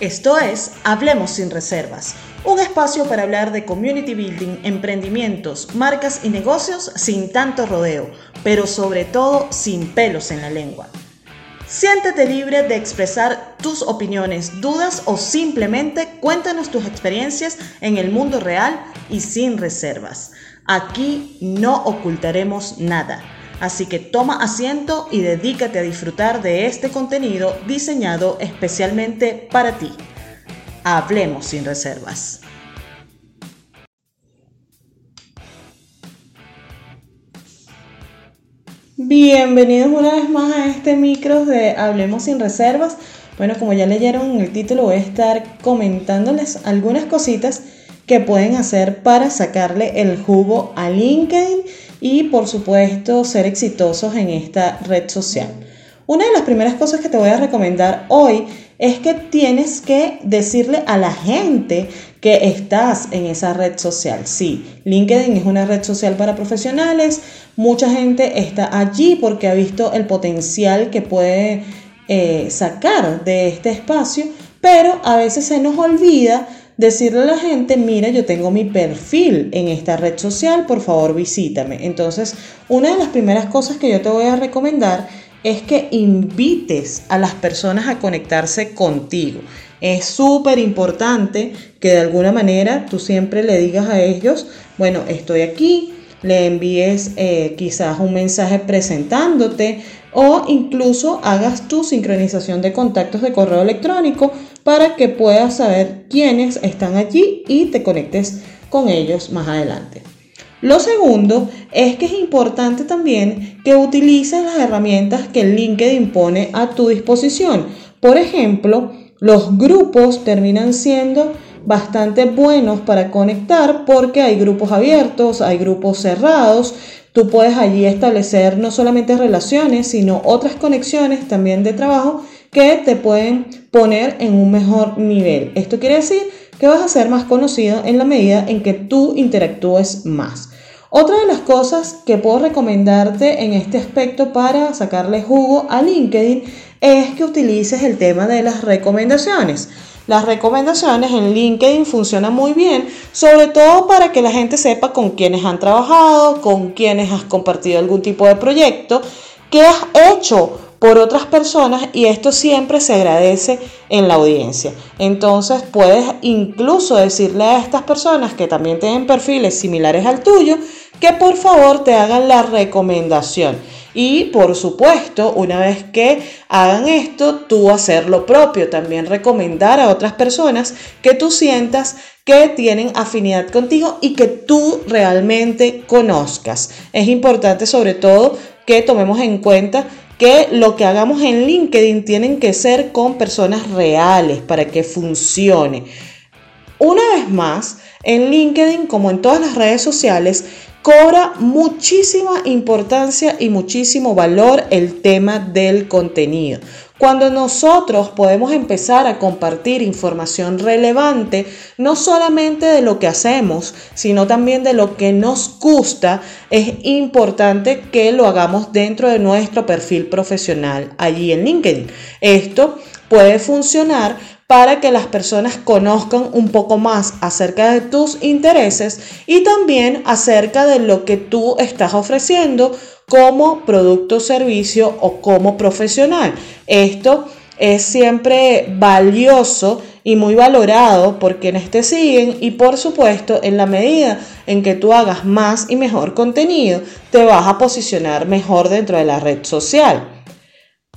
Esto es Hablemos sin reservas, un espacio para hablar de community building, emprendimientos, marcas y negocios sin tanto rodeo, pero sobre todo sin pelos en la lengua. Siéntete libre de expresar tus opiniones, dudas o simplemente cuéntanos tus experiencias en el mundo real y sin reservas. Aquí no ocultaremos nada. Así que toma asiento y dedícate a disfrutar de este contenido diseñado especialmente para ti. Hablemos sin reservas. Bienvenidos una vez más a este micro de Hablemos sin reservas. Bueno, como ya leyeron en el título, voy a estar comentándoles algunas cositas que pueden hacer para sacarle el jugo a LinkedIn y por supuesto ser exitosos en esta red social. Una de las primeras cosas que te voy a recomendar hoy es que tienes que decirle a la gente que estás en esa red social. Sí, LinkedIn es una red social para profesionales. Mucha gente está allí porque ha visto el potencial que puede eh, sacar de este espacio, pero a veces se nos olvida decirle a la gente, mira, yo tengo mi perfil en esta red social, por favor visítame. Entonces, una de las primeras cosas que yo te voy a recomendar es que invites a las personas a conectarse contigo. Es súper importante que de alguna manera tú siempre le digas a ellos, bueno, estoy aquí, le envíes eh, quizás un mensaje presentándote o incluso hagas tu sincronización de contactos de correo electrónico para que puedas saber quiénes están allí y te conectes con ellos más adelante. Lo segundo es que es importante también que utilices las herramientas que LinkedIn pone a tu disposición. Por ejemplo, los grupos terminan siendo bastante buenos para conectar porque hay grupos abiertos, hay grupos cerrados. Tú puedes allí establecer no solamente relaciones, sino otras conexiones también de trabajo que te pueden poner en un mejor nivel. Esto quiere decir que vas a ser más conocido en la medida en que tú interactúes más. Otra de las cosas que puedo recomendarte en este aspecto para sacarle jugo a LinkedIn es que utilices el tema de las recomendaciones. Las recomendaciones en LinkedIn funcionan muy bien, sobre todo para que la gente sepa con quiénes han trabajado, con quiénes has compartido algún tipo de proyecto, qué has hecho por otras personas y esto siempre se agradece en la audiencia. Entonces puedes incluso decirle a estas personas que también tienen perfiles similares al tuyo que por favor te hagan la recomendación. Y por supuesto, una vez que hagan esto, tú hacer lo propio, también recomendar a otras personas que tú sientas que tienen afinidad contigo y que tú realmente conozcas. Es importante sobre todo que tomemos en cuenta que lo que hagamos en LinkedIn tienen que ser con personas reales para que funcione. Una vez más, en LinkedIn, como en todas las redes sociales, cobra muchísima importancia y muchísimo valor el tema del contenido. Cuando nosotros podemos empezar a compartir información relevante, no solamente de lo que hacemos, sino también de lo que nos gusta, es importante que lo hagamos dentro de nuestro perfil profesional allí en LinkedIn. Esto puede funcionar para que las personas conozcan un poco más acerca de tus intereses y también acerca de lo que tú estás ofreciendo como producto, servicio o como profesional. Esto es siempre valioso y muy valorado por quienes te siguen y por supuesto en la medida en que tú hagas más y mejor contenido, te vas a posicionar mejor dentro de la red social.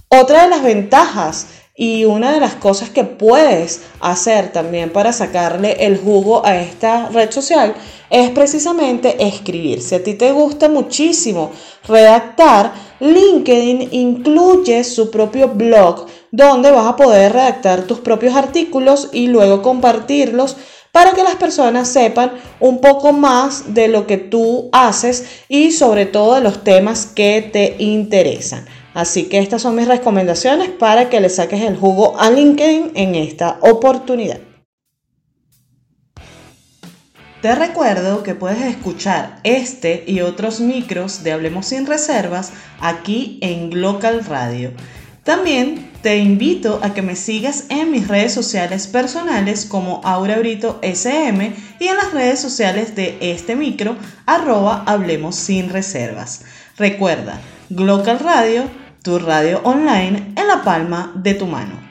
Otra de las ventajas y una de las cosas que puedes hacer también para sacarle el jugo a esta red social es precisamente escribir. Si a ti te gusta muchísimo redactar, LinkedIn incluye su propio blog donde vas a poder redactar tus propios artículos y luego compartirlos para que las personas sepan un poco más de lo que tú haces y sobre todo de los temas que te interesan. Así que estas son mis recomendaciones para que le saques el jugo a LinkedIn en esta oportunidad. Te recuerdo que puedes escuchar este y otros micros de Hablemos sin Reservas aquí en Glocal Radio. También te invito a que me sigas en mis redes sociales personales como Aura Brito SM y en las redes sociales de este micro, arroba Hablemos sin Reservas. Recuerda, Glocal Radio, tu radio online en la palma de tu mano.